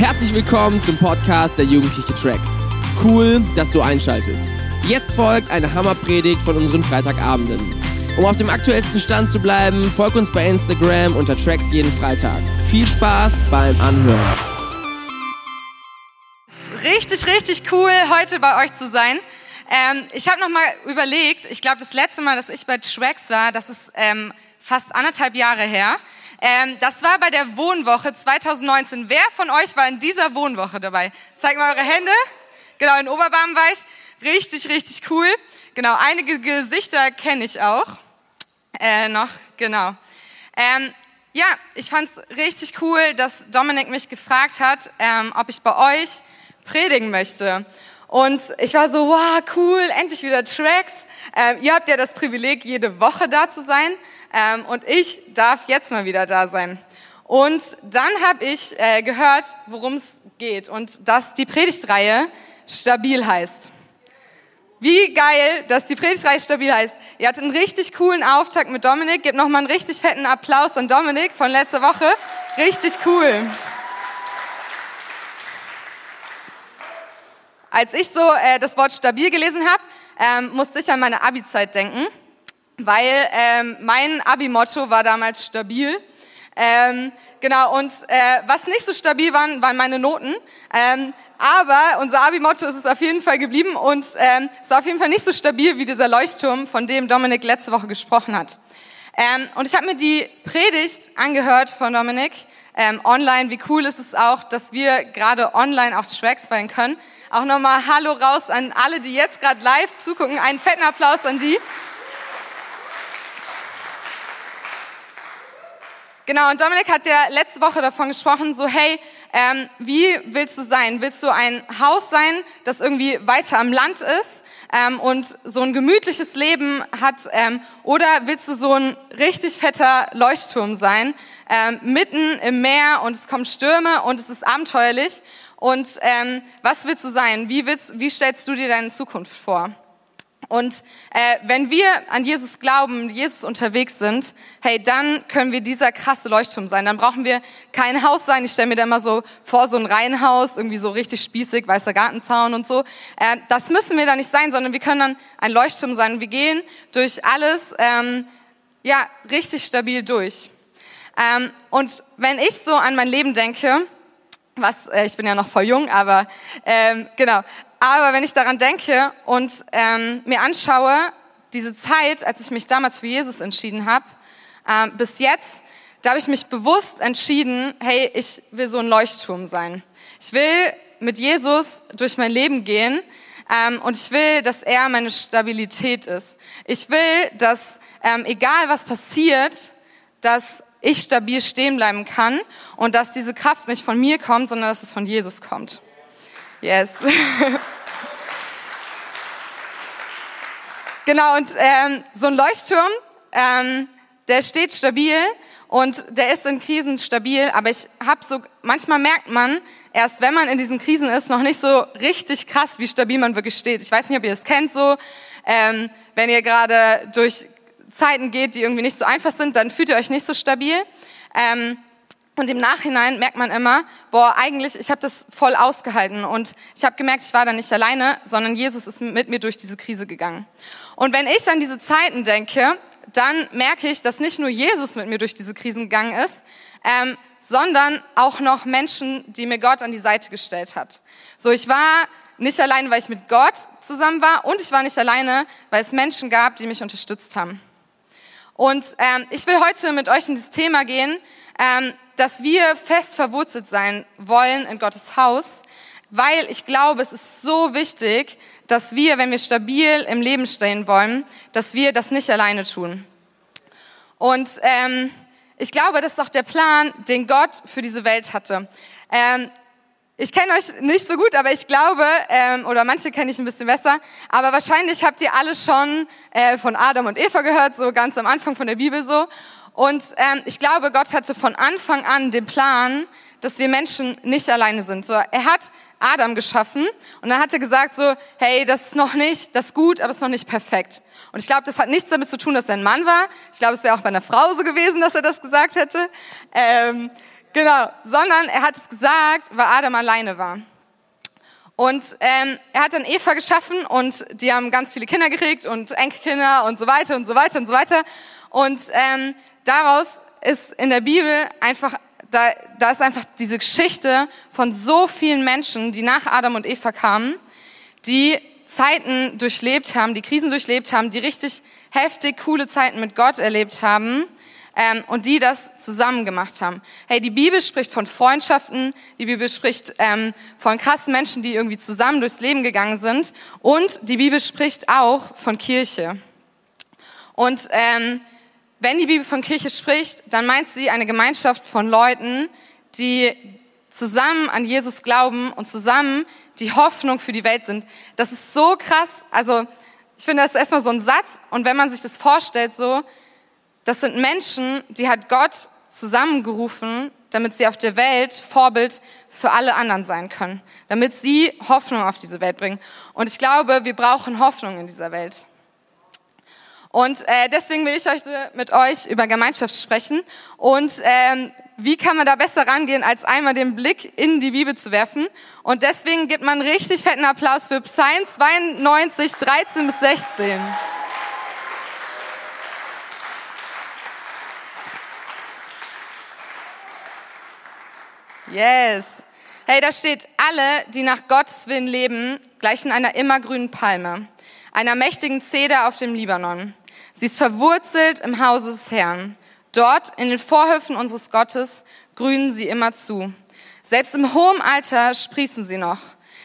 Herzlich willkommen zum Podcast der Jugendliche Tracks. Cool, dass du einschaltest. Jetzt folgt eine Hammerpredigt von unseren Freitagabenden. Um auf dem aktuellsten Stand zu bleiben, folg uns bei Instagram unter Tracks jeden Freitag. Viel Spaß beim Anhören. Richtig, richtig cool, heute bei euch zu sein. Ähm, ich habe noch mal überlegt, ich glaube, das letzte Mal, dass ich bei Tracks war, das ist ähm, fast anderthalb Jahre her. Ähm, das war bei der Wohnwoche 2019. Wer von euch war in dieser Wohnwoche dabei? Zeigt mal eure Hände. Genau, in Oberbarm war ich. Richtig, richtig cool. Genau, einige Gesichter kenne ich auch. Äh, noch, genau. Ähm, ja, ich fand es richtig cool, dass Dominik mich gefragt hat, ähm, ob ich bei euch predigen möchte. Und ich war so, wow, cool, endlich wieder Tracks. Ähm, ihr habt ja das Privileg, jede Woche da zu sein. Ähm, und ich darf jetzt mal wieder da sein. Und dann habe ich äh, gehört, worum es geht und dass die Predigtreihe stabil heißt. Wie geil, dass die Predigtreihe stabil heißt. Ihr hattet einen richtig coolen Auftakt mit Dominik. Gebt nochmal einen richtig fetten Applaus an Dominik von letzter Woche. Richtig cool. Als ich so äh, das Wort stabil gelesen habe, ähm, musste ich an meine Abi-Zeit denken weil ähm, mein Abi-Motto war damals stabil. Ähm, genau, und äh, was nicht so stabil waren, waren meine Noten. Ähm, aber unser Abi-Motto ist es auf jeden Fall geblieben und ähm, es war auf jeden Fall nicht so stabil wie dieser Leuchtturm, von dem Dominik letzte Woche gesprochen hat. Ähm, und ich habe mir die Predigt angehört von Dominik ähm, online. Wie cool ist es auch, dass wir gerade online auch Tracks feiern können. Auch nochmal Hallo raus an alle, die jetzt gerade live zugucken. Einen fetten Applaus an die. Genau, und Dominik hat ja letzte Woche davon gesprochen, so hey, ähm, wie willst du sein? Willst du ein Haus sein, das irgendwie weiter am Land ist ähm, und so ein gemütliches Leben hat? Ähm, oder willst du so ein richtig fetter Leuchtturm sein, ähm, mitten im Meer und es kommen Stürme und es ist abenteuerlich? Und ähm, was willst du sein? Wie, willst, wie stellst du dir deine Zukunft vor? Und äh, wenn wir an Jesus glauben, Jesus unterwegs sind, hey, dann können wir dieser krasse Leuchtturm sein. Dann brauchen wir kein Haus sein. Ich stelle mir da immer so vor, so ein Reihenhaus, irgendwie so richtig spießig, weißer Gartenzaun und so. Äh, das müssen wir da nicht sein, sondern wir können dann ein Leuchtturm sein. Wir gehen durch alles, ähm, ja, richtig stabil durch. Ähm, und wenn ich so an mein Leben denke, was, äh, ich bin ja noch voll jung, aber ähm, genau, aber wenn ich daran denke und ähm, mir anschaue, diese Zeit, als ich mich damals für Jesus entschieden habe, ähm, bis jetzt, da habe ich mich bewusst entschieden, hey, ich will so ein Leuchtturm sein. Ich will mit Jesus durch mein Leben gehen ähm, und ich will, dass er meine Stabilität ist. Ich will, dass ähm, egal was passiert, dass ich stabil stehen bleiben kann und dass diese Kraft nicht von mir kommt, sondern dass es von Jesus kommt. Yes. genau, und ähm, so ein Leuchtturm, ähm, der steht stabil und der ist in Krisen stabil, aber ich habe so, manchmal merkt man, erst wenn man in diesen Krisen ist, noch nicht so richtig krass, wie stabil man wirklich steht. Ich weiß nicht, ob ihr das kennt so, ähm, wenn ihr gerade durch Zeiten geht, die irgendwie nicht so einfach sind, dann fühlt ihr euch nicht so stabil. Ähm, und im Nachhinein merkt man immer, boah, eigentlich, ich habe das voll ausgehalten und ich habe gemerkt, ich war da nicht alleine, sondern Jesus ist mit mir durch diese Krise gegangen. Und wenn ich an diese Zeiten denke, dann merke ich, dass nicht nur Jesus mit mir durch diese Krisen gegangen ist, ähm, sondern auch noch Menschen, die mir Gott an die Seite gestellt hat. So, ich war nicht alleine, weil ich mit Gott zusammen war und ich war nicht alleine, weil es Menschen gab, die mich unterstützt haben. Und ähm, ich will heute mit euch in dieses Thema gehen, dass wir fest verwurzelt sein wollen in Gottes Haus, weil ich glaube, es ist so wichtig, dass wir, wenn wir stabil im Leben stehen wollen, dass wir das nicht alleine tun. Und ähm, ich glaube, das ist auch der Plan, den Gott für diese Welt hatte. Ähm, ich kenne euch nicht so gut, aber ich glaube, ähm, oder manche kenne ich ein bisschen besser, aber wahrscheinlich habt ihr alle schon äh, von Adam und Eva gehört, so ganz am Anfang von der Bibel so. Und ähm, ich glaube, Gott hatte von Anfang an den Plan, dass wir Menschen nicht alleine sind. So, er hat Adam geschaffen und dann hat er gesagt so, hey, das ist noch nicht, das ist gut, aber es ist noch nicht perfekt. Und ich glaube, das hat nichts damit zu tun, dass er ein Mann war. Ich glaube, es wäre auch bei einer Frau so gewesen, dass er das gesagt hätte. Ähm, Genau, sondern er hat es gesagt, weil Adam alleine war. Und ähm, er hat dann Eva geschaffen und die haben ganz viele Kinder gekriegt und Enkelkinder und so weiter und so weiter und so weiter. Und ähm, daraus ist in der Bibel einfach, da, da ist einfach diese Geschichte von so vielen Menschen, die nach Adam und Eva kamen, die Zeiten durchlebt haben, die Krisen durchlebt haben, die richtig heftig coole Zeiten mit Gott erlebt haben ähm, und die das zusammen gemacht haben. Hey, die Bibel spricht von Freundschaften, die Bibel spricht ähm, von krassen Menschen, die irgendwie zusammen durchs Leben gegangen sind und die Bibel spricht auch von Kirche. Und ähm, wenn die Bibel von Kirche spricht, dann meint sie eine Gemeinschaft von Leuten, die zusammen an Jesus glauben und zusammen die Hoffnung für die Welt sind. Das ist so krass. Also ich finde, das ist erstmal so ein Satz. Und wenn man sich das vorstellt, so, das sind Menschen, die hat Gott zusammengerufen, damit sie auf der Welt Vorbild für alle anderen sein können, damit sie Hoffnung auf diese Welt bringen. Und ich glaube, wir brauchen Hoffnung in dieser Welt. Und äh, deswegen will ich heute mit euch über Gemeinschaft sprechen. Und ähm, wie kann man da besser rangehen, als einmal den Blick in die Bibel zu werfen? Und deswegen gibt man richtig fetten Applaus für Psalm 92, 13 bis 16. Yes. Hey, da steht, alle, die nach Gottes Willen leben, gleichen einer immergrünen Palme, einer mächtigen Zeder auf dem Libanon. Sie ist verwurzelt im Hause des Herrn. Dort, in den Vorhöfen unseres Gottes, grünen sie immer zu. Selbst im hohen Alter sprießen sie noch.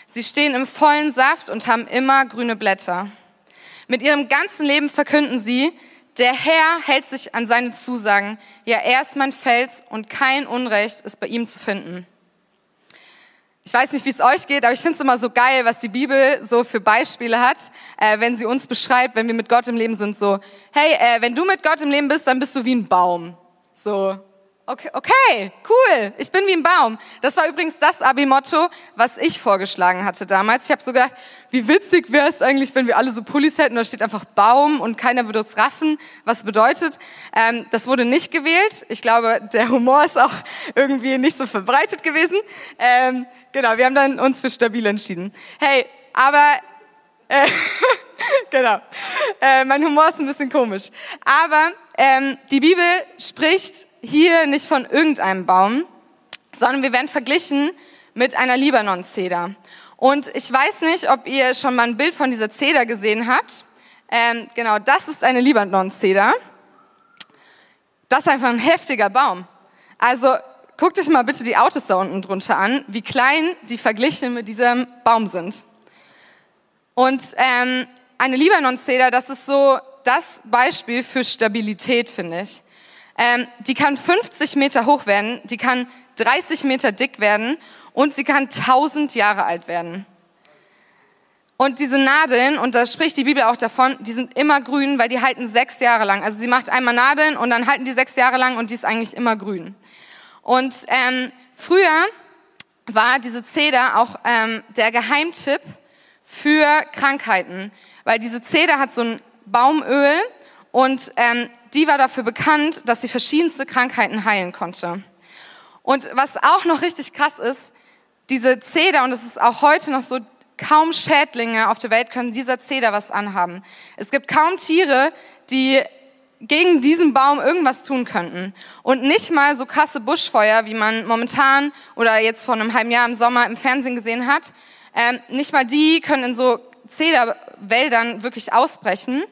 Sie stehen im vollen Saft und haben immer grüne Blätter. Mit ihrem ganzen Leben verkünden sie, der Herr hält sich an seine Zusagen. Ja, er ist mein Fels und kein Unrecht ist bei ihm zu finden. Ich weiß nicht, wie es euch geht, aber ich finde es immer so geil, was die Bibel so für Beispiele hat, äh, wenn sie uns beschreibt, wenn wir mit Gott im Leben sind. So, hey, äh, wenn du mit Gott im Leben bist, dann bist du wie ein Baum. So, Okay, okay, cool. Ich bin wie ein Baum. Das war übrigens das Abi-Motto, was ich vorgeschlagen hatte damals. Ich habe so gedacht, wie witzig wäre es eigentlich, wenn wir alle so Pullis hätten, da steht einfach Baum und keiner würde uns raffen, was bedeutet. Ähm, das wurde nicht gewählt. Ich glaube, der Humor ist auch irgendwie nicht so verbreitet gewesen. Ähm, genau, wir haben dann uns für stabil entschieden. Hey, aber genau. Äh, mein Humor ist ein bisschen komisch. Aber ähm, die Bibel spricht hier nicht von irgendeinem Baum, sondern wir werden verglichen mit einer Libanon-Zeder. Und ich weiß nicht, ob ihr schon mal ein Bild von dieser Zeder gesehen habt. Ähm, genau, das ist eine Libanon-Zeder. Das ist einfach ein heftiger Baum. Also guckt euch mal bitte die Autos da unten drunter an, wie klein die verglichen mit diesem Baum sind. Und ähm, eine Libanon-Zeder, das ist so das Beispiel für Stabilität, finde ich. Ähm, die kann 50 Meter hoch werden, die kann 30 Meter dick werden und sie kann 1000 Jahre alt werden. Und diese Nadeln, und da spricht die Bibel auch davon, die sind immer grün, weil die halten sechs Jahre lang. Also sie macht einmal Nadeln und dann halten die sechs Jahre lang und die ist eigentlich immer grün. Und ähm, früher war diese Zeder auch ähm, der Geheimtipp für Krankheiten, weil diese Zeder hat so ein Baumöl und ähm, die war dafür bekannt, dass sie verschiedenste Krankheiten heilen konnte. Und was auch noch richtig krass ist, diese Zeder, und es ist auch heute noch so, kaum Schädlinge auf der Welt können dieser Zeder was anhaben. Es gibt kaum Tiere, die gegen diesen Baum irgendwas tun könnten. Und nicht mal so krasse Buschfeuer, wie man momentan oder jetzt vor einem halben Jahr im Sommer im Fernsehen gesehen hat. Ähm, nicht mal die können in so Zederwäldern wirklich ausbrechen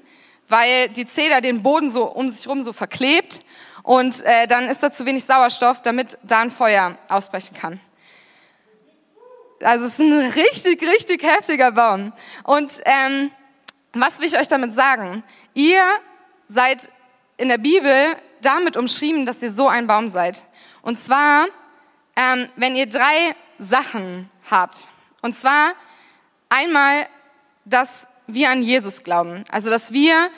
weil die Zeder den Boden so um sich herum so verklebt und äh, dann ist da zu wenig Sauerstoff, damit da ein Feuer ausbrechen kann. Also es ist ein richtig, richtig heftiger Baum. Und ähm, was will ich euch damit sagen? Ihr seid in der Bibel damit umschrieben, dass ihr so ein Baum seid. Und zwar, ähm, wenn ihr drei Sachen habt. Und zwar einmal, dass wir an Jesus glauben. Also, dass wir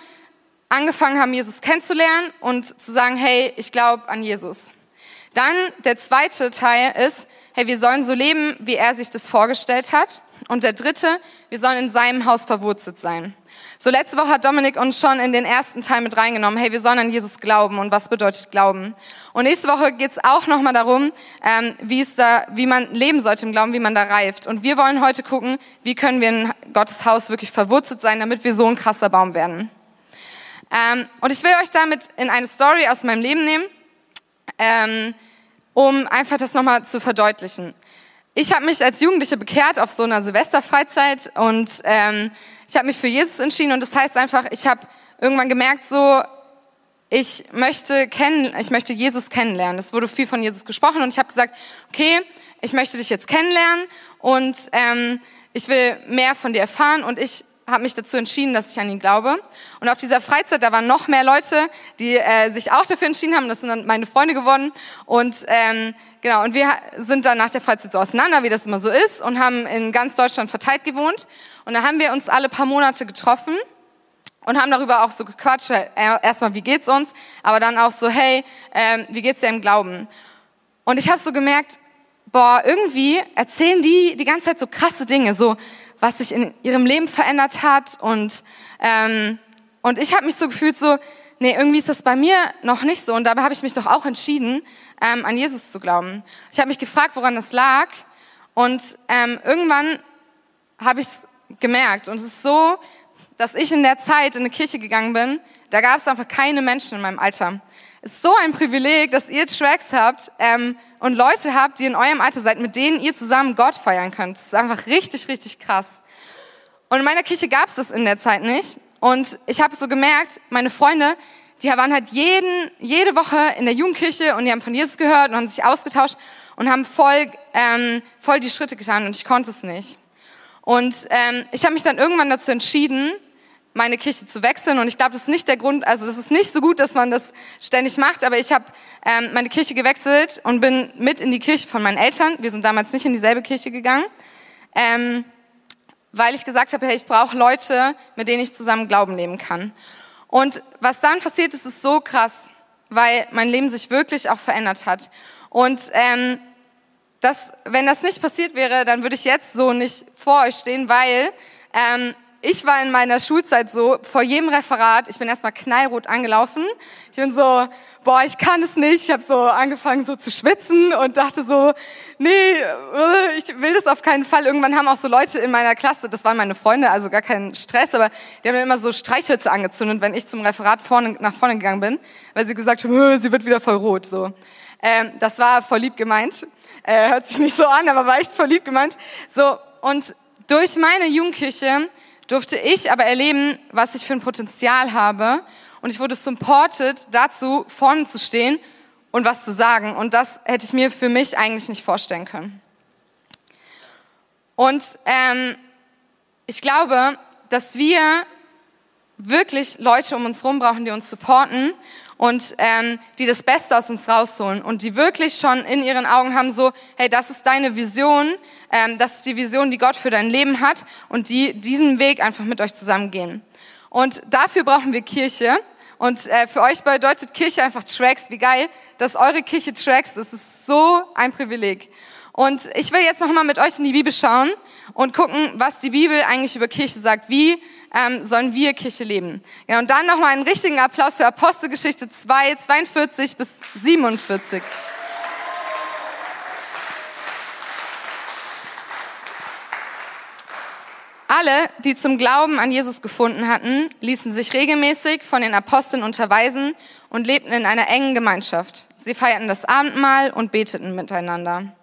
angefangen haben, Jesus kennenzulernen und zu sagen, hey, ich glaube an Jesus. Dann der zweite Teil ist, hey, wir sollen so leben, wie er sich das vorgestellt hat. Und der dritte, wir sollen in seinem Haus verwurzelt sein. So letzte Woche hat Dominik uns schon in den ersten Teil mit reingenommen, hey, wir sollen an Jesus glauben und was bedeutet Glauben. Und nächste Woche geht's auch nochmal darum, ähm, wie, es da, wie man leben sollte im Glauben, wie man da reift. Und wir wollen heute gucken, wie können wir in Gottes Haus wirklich verwurzelt sein, damit wir so ein krasser Baum werden. Ähm, und ich will euch damit in eine Story aus meinem Leben nehmen, ähm, um einfach das nochmal zu verdeutlichen. Ich habe mich als Jugendliche bekehrt auf so einer Silvesterfreizeit und ähm, ich habe mich für Jesus entschieden und das heißt einfach, ich habe irgendwann gemerkt, so ich möchte kennen, ich möchte Jesus kennenlernen. Es wurde viel von Jesus gesprochen und ich habe gesagt, okay, ich möchte dich jetzt kennenlernen und ähm, ich will mehr von dir erfahren und ich habe mich dazu entschieden, dass ich an ihn glaube. Und auf dieser Freizeit, da waren noch mehr Leute, die äh, sich auch dafür entschieden haben. Das sind dann meine Freunde geworden. Und ähm, genau, und wir sind dann nach der Freizeit so auseinander, wie das immer so ist, und haben in ganz Deutschland verteilt gewohnt. Und da haben wir uns alle paar Monate getroffen und haben darüber auch so gequatscht. Äh, erstmal, wie geht's uns? Aber dann auch so, hey, ähm, wie geht's dir im Glauben? Und ich habe so gemerkt, boah, irgendwie erzählen die die ganze Zeit so krasse Dinge, so was sich in ihrem Leben verändert hat. Und, ähm, und ich habe mich so gefühlt, so, nee, irgendwie ist das bei mir noch nicht so. Und dabei habe ich mich doch auch entschieden, ähm, an Jesus zu glauben. Ich habe mich gefragt, woran das lag. Und ähm, irgendwann habe ich es gemerkt. Und es ist so, dass ich in der Zeit in eine Kirche gegangen bin, da gab es einfach keine Menschen in meinem Alter. Ist so ein Privileg, dass ihr Tracks habt ähm, und Leute habt, die in eurem Alter seid, mit denen ihr zusammen Gott feiern könnt. Das ist einfach richtig, richtig krass. Und in meiner Kirche gab es das in der Zeit nicht. Und ich habe so gemerkt, meine Freunde, die waren halt jeden, jede Woche in der Jugendkirche und die haben von Jesus gehört und haben sich ausgetauscht und haben voll, ähm, voll die Schritte getan und ich konnte es nicht. Und ähm, ich habe mich dann irgendwann dazu entschieden, meine Kirche zu wechseln. Und ich glaube, das ist nicht der Grund, also das ist nicht so gut, dass man das ständig macht, aber ich habe ähm, meine Kirche gewechselt und bin mit in die Kirche von meinen Eltern. Wir sind damals nicht in dieselbe Kirche gegangen, ähm, weil ich gesagt habe, hey, ich brauche Leute, mit denen ich zusammen Glauben leben kann. Und was dann passiert ist, ist so krass, weil mein Leben sich wirklich auch verändert hat. Und ähm, das, wenn das nicht passiert wäre, dann würde ich jetzt so nicht vor euch stehen, weil ähm, ich war in meiner Schulzeit so, vor jedem Referat, ich bin erstmal knallrot angelaufen. Ich bin so, boah, ich kann es nicht. Ich habe so angefangen so zu schwitzen und dachte so, nee, äh, ich will das auf keinen Fall. Irgendwann haben auch so Leute in meiner Klasse, das waren meine Freunde, also gar kein Stress, aber die haben mir immer so Streichhölzer angezündet, wenn ich zum Referat vorne, nach vorne gegangen bin, weil sie gesagt haben, äh, sie wird wieder voll rot. So. Ähm, das war voll lieb gemeint. Äh, hört sich nicht so an, aber war echt voll lieb gemeint. So, und durch meine Jugendkirche durfte ich aber erleben, was ich für ein Potenzial habe. Und ich wurde supported dazu, vorne zu stehen und was zu sagen. Und das hätte ich mir für mich eigentlich nicht vorstellen können. Und ähm, ich glaube, dass wir wirklich Leute um uns herum brauchen, die uns supporten und ähm, die das Beste aus uns rausholen und die wirklich schon in ihren Augen haben so, hey, das ist deine Vision, ähm, das ist die Vision, die Gott für dein Leben hat und die diesen Weg einfach mit euch zusammengehen. Und dafür brauchen wir Kirche. Und äh, für euch bedeutet Kirche einfach Tracks. Wie geil, dass eure Kirche Tracks. Das ist so ein Privileg. Und ich will jetzt noch mal mit euch in die Bibel schauen und gucken, was die Bibel eigentlich über Kirche sagt. Wie ähm, sollen wir Kirche leben? Ja, und dann noch mal einen richtigen Applaus für Apostelgeschichte 2, 42 bis 47. Alle, die zum Glauben an Jesus gefunden hatten, ließen sich regelmäßig von den Aposteln unterweisen und lebten in einer engen Gemeinschaft. Sie feierten das Abendmahl und beteten miteinander.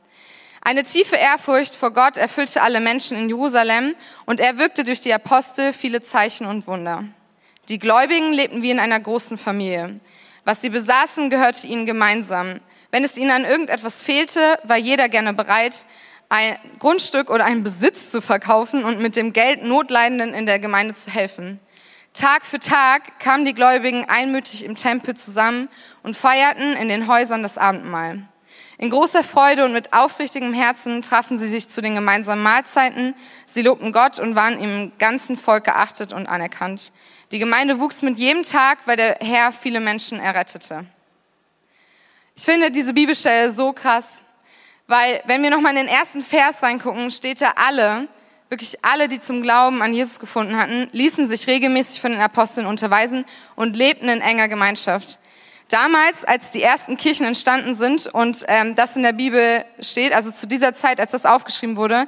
Eine tiefe Ehrfurcht vor Gott erfüllte alle Menschen in Jerusalem und er wirkte durch die Apostel viele Zeichen und Wunder. Die Gläubigen lebten wie in einer großen Familie. Was sie besaßen, gehörte ihnen gemeinsam. Wenn es ihnen an irgendetwas fehlte, war jeder gerne bereit, ein Grundstück oder einen Besitz zu verkaufen und mit dem Geld Notleidenden in der Gemeinde zu helfen. Tag für Tag kamen die Gläubigen einmütig im Tempel zusammen und feierten in den Häusern das Abendmahl. In großer Freude und mit aufrichtigem Herzen trafen sie sich zu den gemeinsamen Mahlzeiten. Sie lobten Gott und waren im ganzen Volk geachtet und anerkannt. Die Gemeinde wuchs mit jedem Tag, weil der Herr viele Menschen errettete. Ich finde diese Bibelstelle so krass, weil wenn wir nochmal in den ersten Vers reingucken, steht da alle wirklich alle, die zum Glauben an Jesus gefunden hatten, ließen sich regelmäßig von den Aposteln unterweisen und lebten in enger Gemeinschaft. Damals, als die ersten Kirchen entstanden sind und ähm, das in der Bibel steht, also zu dieser Zeit, als das aufgeschrieben wurde,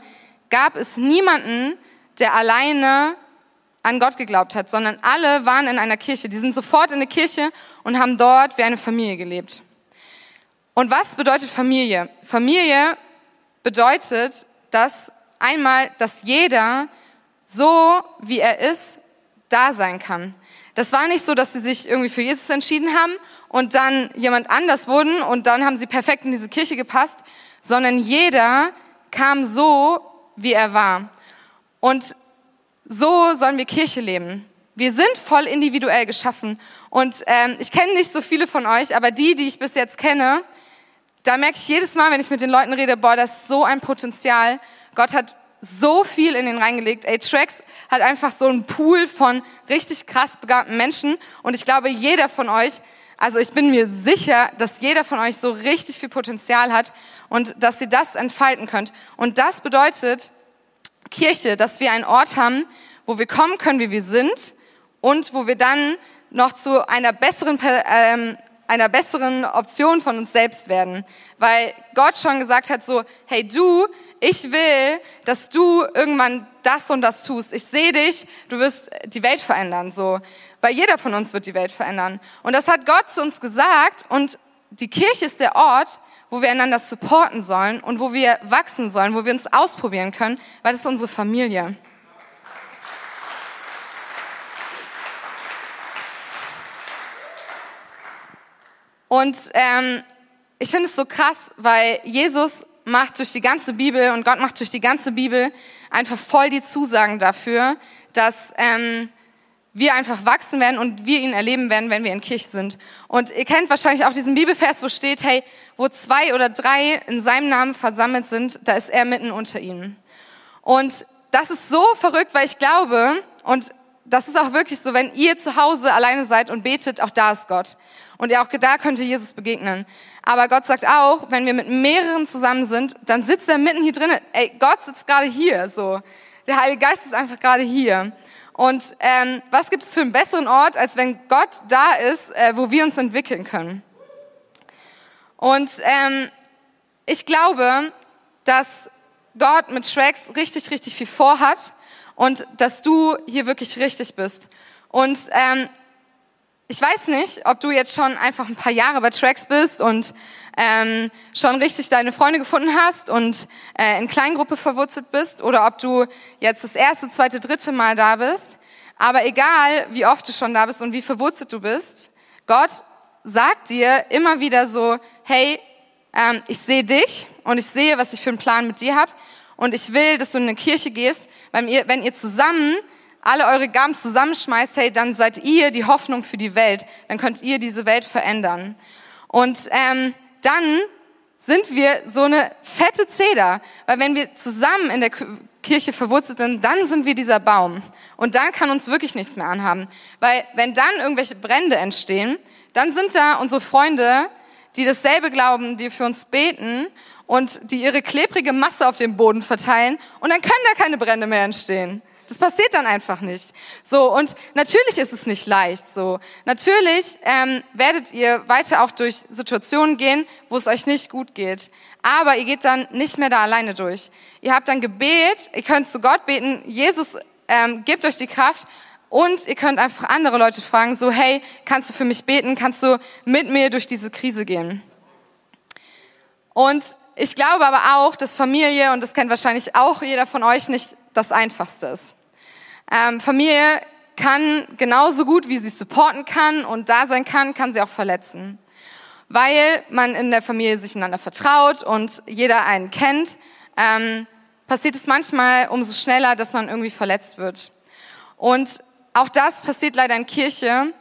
gab es niemanden, der alleine an Gott geglaubt hat, sondern alle waren in einer Kirche. Die sind sofort in eine Kirche und haben dort wie eine Familie gelebt. Und was bedeutet Familie? Familie bedeutet, dass einmal, dass jeder so, wie er ist, da sein kann. Das war nicht so, dass sie sich irgendwie für Jesus entschieden haben und dann jemand anders wurden und dann haben sie perfekt in diese Kirche gepasst, sondern jeder kam so, wie er war. Und so sollen wir Kirche leben. Wir sind voll individuell geschaffen. Und ähm, ich kenne nicht so viele von euch, aber die, die ich bis jetzt kenne, da merke ich jedes Mal, wenn ich mit den Leuten rede, boah, das ist so ein Potenzial. Gott hat so viel in den reingelegt. Ey, Tracks hat einfach so einen Pool von richtig krass begabten Menschen. Und ich glaube, jeder von euch, also ich bin mir sicher, dass jeder von euch so richtig viel Potenzial hat und dass ihr das entfalten könnt. Und das bedeutet Kirche, dass wir einen Ort haben, wo wir kommen können, wie wir sind und wo wir dann noch zu einer besseren ähm, einer besseren Option von uns selbst werden. Weil Gott schon gesagt hat so, hey du, ich will, dass du irgendwann das und das tust. Ich sehe dich, du wirst die Welt verändern, so. Weil jeder von uns wird die Welt verändern. Und das hat Gott zu uns gesagt und die Kirche ist der Ort, wo wir einander supporten sollen und wo wir wachsen sollen, wo wir uns ausprobieren können, weil das ist unsere Familie. Und ähm, ich finde es so krass, weil Jesus macht durch die ganze Bibel und Gott macht durch die ganze Bibel einfach voll die Zusagen dafür, dass ähm, wir einfach wachsen werden und wir ihn erleben werden, wenn wir in Kirche sind. Und ihr kennt wahrscheinlich auch diesen Bibelvers, wo steht, hey, wo zwei oder drei in seinem Namen versammelt sind, da ist er mitten unter ihnen. Und das ist so verrückt, weil ich glaube, und das ist auch wirklich so, wenn ihr zu Hause alleine seid und betet, auch da ist Gott. Und auch da könnte Jesus begegnen. Aber Gott sagt auch, wenn wir mit mehreren zusammen sind, dann sitzt er mitten hier drinnen. Ey, Gott sitzt gerade hier, so. Der Heilige Geist ist einfach gerade hier. Und ähm, was gibt es für einen besseren Ort, als wenn Gott da ist, äh, wo wir uns entwickeln können? Und ähm, ich glaube, dass Gott mit Shreks richtig, richtig viel vorhat und dass du hier wirklich richtig bist. Und ähm, ich weiß nicht, ob du jetzt schon einfach ein paar Jahre bei Tracks bist und ähm, schon richtig deine Freunde gefunden hast und äh, in Kleingruppe verwurzelt bist oder ob du jetzt das erste, zweite, dritte Mal da bist. Aber egal, wie oft du schon da bist und wie verwurzelt du bist, Gott sagt dir immer wieder so, hey, ähm, ich sehe dich und ich sehe, was ich für einen Plan mit dir habe und ich will, dass du in eine Kirche gehst, weil ihr, wenn ihr zusammen alle eure Gaben zusammenschmeißt, hey, dann seid ihr die Hoffnung für die Welt. Dann könnt ihr diese Welt verändern. Und ähm, dann sind wir so eine fette Zeder, weil wenn wir zusammen in der Kirche verwurzelt sind, dann sind wir dieser Baum. Und dann kann uns wirklich nichts mehr anhaben. Weil wenn dann irgendwelche Brände entstehen, dann sind da unsere Freunde, die dasselbe glauben, die für uns beten und die ihre klebrige Masse auf dem Boden verteilen und dann können da keine Brände mehr entstehen. Das passiert dann einfach nicht. So und natürlich ist es nicht leicht. So natürlich ähm, werdet ihr weiter auch durch Situationen gehen, wo es euch nicht gut geht. Aber ihr geht dann nicht mehr da alleine durch. Ihr habt dann Gebet. Ihr könnt zu Gott beten. Jesus ähm, gibt euch die Kraft. Und ihr könnt einfach andere Leute fragen, so hey, kannst du für mich beten? Kannst du mit mir durch diese Krise gehen? Und ich glaube aber auch, dass Familie, und das kennt wahrscheinlich auch jeder von euch, nicht das Einfachste ist. Ähm, Familie kann genauso gut, wie sie supporten kann und da sein kann, kann sie auch verletzen. Weil man in der Familie sich einander vertraut und jeder einen kennt, ähm, passiert es manchmal umso schneller, dass man irgendwie verletzt wird. Und auch das passiert leider in Kirche,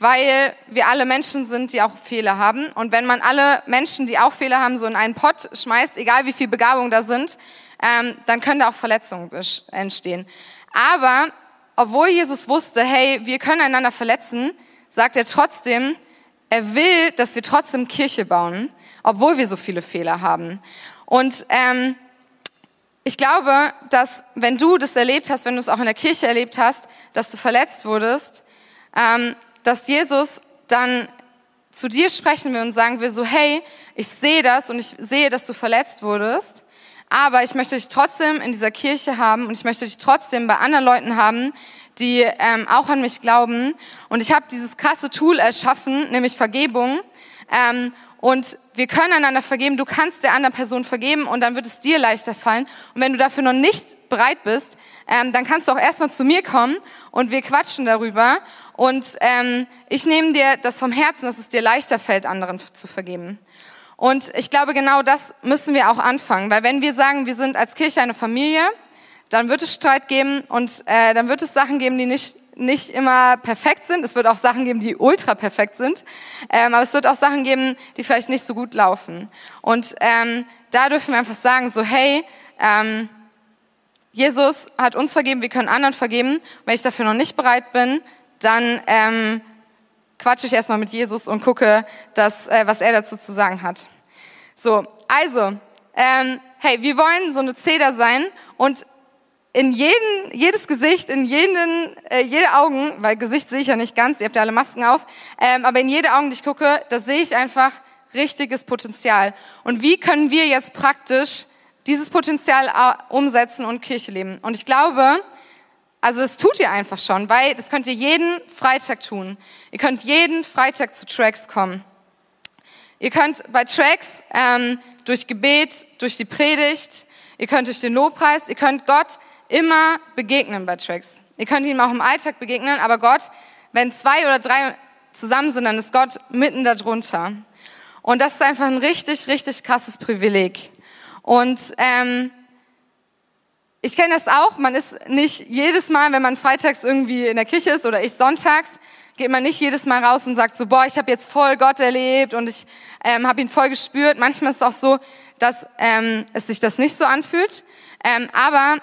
weil wir alle Menschen sind, die auch Fehler haben. Und wenn man alle Menschen, die auch Fehler haben, so in einen Pott schmeißt, egal wie viel Begabung da sind, ähm, dann können da auch Verletzungen entstehen. Aber obwohl Jesus wusste, hey, wir können einander verletzen, sagt er trotzdem, er will, dass wir trotzdem Kirche bauen, obwohl wir so viele Fehler haben. Und ähm, ich glaube, dass wenn du das erlebt hast, wenn du es auch in der Kirche erlebt hast, dass du verletzt wurdest, ähm, dass Jesus dann zu dir sprechen will und sagen will so, hey, ich sehe das und ich sehe, dass du verletzt wurdest, aber ich möchte dich trotzdem in dieser Kirche haben und ich möchte dich trotzdem bei anderen Leuten haben, die ähm, auch an mich glauben. Und ich habe dieses krasse Tool erschaffen, nämlich Vergebung. Ähm, und wir können einander vergeben. Du kannst der anderen Person vergeben und dann wird es dir leichter fallen. Und wenn du dafür noch nicht bereit bist, ähm, dann kannst du auch erstmal zu mir kommen und wir quatschen darüber. Und ähm, ich nehme dir das vom Herzen, dass es dir leichter fällt, anderen zu vergeben. Und ich glaube, genau das müssen wir auch anfangen. Weil wenn wir sagen, wir sind als Kirche eine Familie, dann wird es Streit geben und äh, dann wird es Sachen geben, die nicht nicht immer perfekt sind. Es wird auch Sachen geben, die ultra perfekt sind. Ähm, aber es wird auch Sachen geben, die vielleicht nicht so gut laufen. Und ähm, da dürfen wir einfach sagen, so hey, ähm, Jesus hat uns vergeben, wir können anderen vergeben. Wenn ich dafür noch nicht bereit bin, dann ähm, quatsche ich erstmal mit Jesus und gucke, dass, äh, was er dazu zu sagen hat. So, also, ähm, hey, wir wollen so eine Zeder sein und in jeden, jedes Gesicht, in jeden, äh, jede Augen, weil Gesicht sehe ich ja nicht ganz, ihr habt ja alle Masken auf, ähm, aber in jede Augen, die ich gucke, da sehe ich einfach richtiges Potenzial. Und wie können wir jetzt praktisch dieses Potenzial äh, umsetzen und Kirche leben? Und ich glaube, also das tut ihr einfach schon, weil das könnt ihr jeden Freitag tun. Ihr könnt jeden Freitag zu Tracks kommen. Ihr könnt bei Tracks ähm, durch Gebet, durch die Predigt, ihr könnt durch den Lobpreis, ihr könnt Gott immer begegnen bei Tracks. Ihr könnt ihm auch im Alltag begegnen, aber Gott, wenn zwei oder drei zusammen sind, dann ist Gott mitten darunter. Und das ist einfach ein richtig, richtig krasses Privileg. Und ähm, ich kenne das auch, man ist nicht jedes Mal, wenn man freitags irgendwie in der Kirche ist oder ich sonntags, geht man nicht jedes Mal raus und sagt so, boah, ich habe jetzt voll Gott erlebt und ich ähm, habe ihn voll gespürt. Manchmal ist es auch so, dass ähm, es sich das nicht so anfühlt. Ähm, aber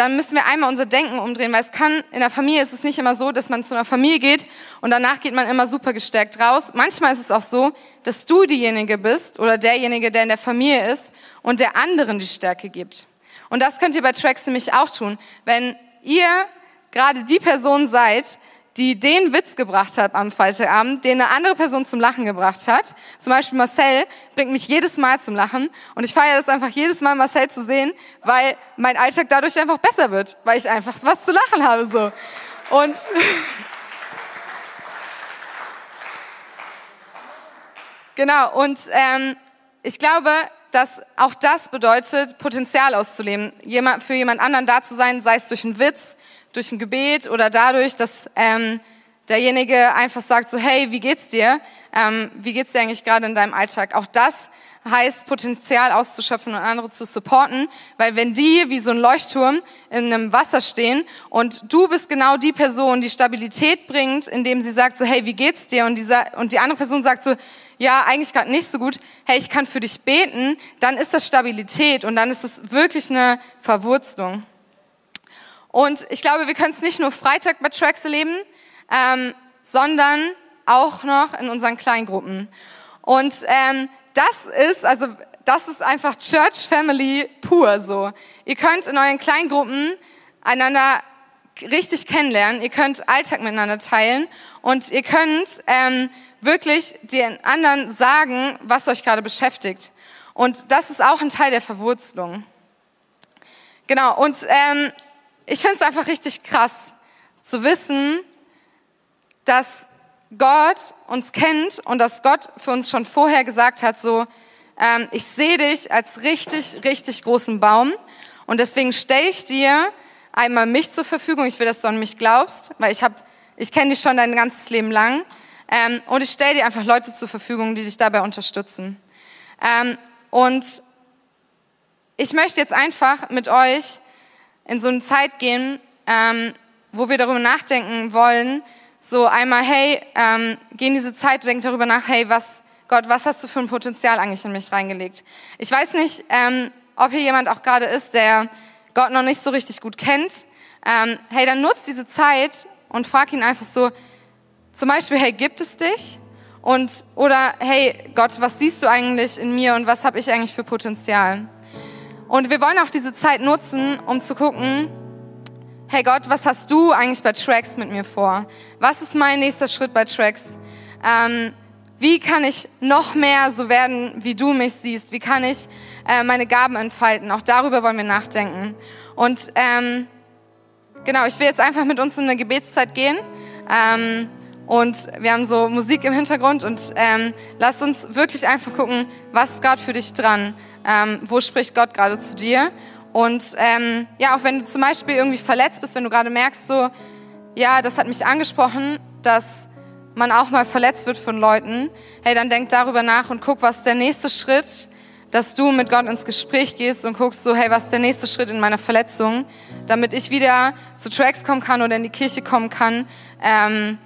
dann müssen wir einmal unser Denken umdrehen, weil es kann, in der Familie ist es nicht immer so, dass man zu einer Familie geht und danach geht man immer super gestärkt raus. Manchmal ist es auch so, dass du diejenige bist oder derjenige, der in der Familie ist und der anderen die Stärke gibt. Und das könnt ihr bei Tracks nämlich auch tun. Wenn ihr gerade die Person seid, die den Witz gebracht hat am Freitagabend, den eine andere Person zum Lachen gebracht hat. Zum Beispiel Marcel bringt mich jedes Mal zum Lachen und ich feiere das einfach jedes Mal, Marcel zu sehen, weil mein Alltag dadurch einfach besser wird, weil ich einfach was zu lachen habe so. Und genau und ähm, ich glaube, dass auch das bedeutet, Potenzial auszuleben, jemand, für jemand anderen da zu sein, sei es durch einen Witz, durch ein Gebet oder dadurch, dass ähm, derjenige einfach sagt so, hey, wie geht's dir? Ähm, wie geht's dir eigentlich gerade in deinem Alltag? Auch das heißt, Potenzial auszuschöpfen und andere zu supporten, weil wenn die wie so ein Leuchtturm in einem Wasser stehen und du bist genau die Person, die Stabilität bringt, indem sie sagt so, hey, wie geht's dir? Und, dieser, und die andere Person sagt so, ja, eigentlich gerade nicht so gut, hey, ich kann für dich beten, dann ist das Stabilität und dann ist es wirklich eine Verwurzelung. Und ich glaube, wir können es nicht nur Freitag bei Tracks erleben, ähm, sondern auch noch in unseren Kleingruppen. Und ähm, das ist, also das ist einfach Church Family pur so. Ihr könnt in euren Kleingruppen einander richtig kennenlernen, ihr könnt Alltag miteinander teilen und ihr könnt ähm, wirklich den anderen sagen, was euch gerade beschäftigt. Und das ist auch ein Teil der Verwurzelung. Genau, und ähm, ich finde es einfach richtig krass zu wissen, dass Gott uns kennt und dass Gott für uns schon vorher gesagt hat, so, ähm, ich sehe dich als richtig, richtig großen Baum und deswegen stelle ich dir einmal mich zur Verfügung. Ich will, dass du an mich glaubst, weil ich habe, ich kenne dich schon dein ganzes Leben lang ähm, und ich stelle dir einfach Leute zur Verfügung, die dich dabei unterstützen. Ähm, und ich möchte jetzt einfach mit euch in so eine Zeit gehen, ähm, wo wir darüber nachdenken wollen, so einmal, hey, ähm, geh in diese Zeit, denk darüber nach, hey, was, Gott, was hast du für ein Potenzial eigentlich in mich reingelegt? Ich weiß nicht, ähm, ob hier jemand auch gerade ist, der Gott noch nicht so richtig gut kennt. Ähm, hey, dann nutzt diese Zeit und frag ihn einfach so, zum Beispiel, hey, gibt es dich? Und, oder, hey, Gott, was siehst du eigentlich in mir und was habe ich eigentlich für Potenzial? Und wir wollen auch diese Zeit nutzen, um zu gucken, hey Gott, was hast du eigentlich bei Tracks mit mir vor? Was ist mein nächster Schritt bei Tracks? Ähm, wie kann ich noch mehr so werden, wie du mich siehst? Wie kann ich äh, meine Gaben entfalten? Auch darüber wollen wir nachdenken. Und ähm, genau, ich will jetzt einfach mit uns in eine Gebetszeit gehen. Ähm, und wir haben so Musik im Hintergrund und ähm, lasst uns wirklich einfach gucken, was ist gerade für dich dran? Ähm, wo spricht Gott gerade zu dir? Und ähm, ja, auch wenn du zum Beispiel irgendwie verletzt bist, wenn du gerade merkst, so, ja, das hat mich angesprochen, dass man auch mal verletzt wird von Leuten, hey, dann denk darüber nach und guck, was ist der nächste Schritt, dass du mit Gott ins Gespräch gehst und guckst so, hey, was ist der nächste Schritt in meiner Verletzung, damit ich wieder zu Tracks kommen kann oder in die Kirche kommen kann ähm,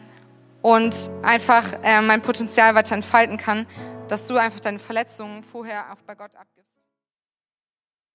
und einfach äh, mein Potenzial weiter entfalten kann, dass du einfach deine Verletzungen vorher auch bei Gott abgibst.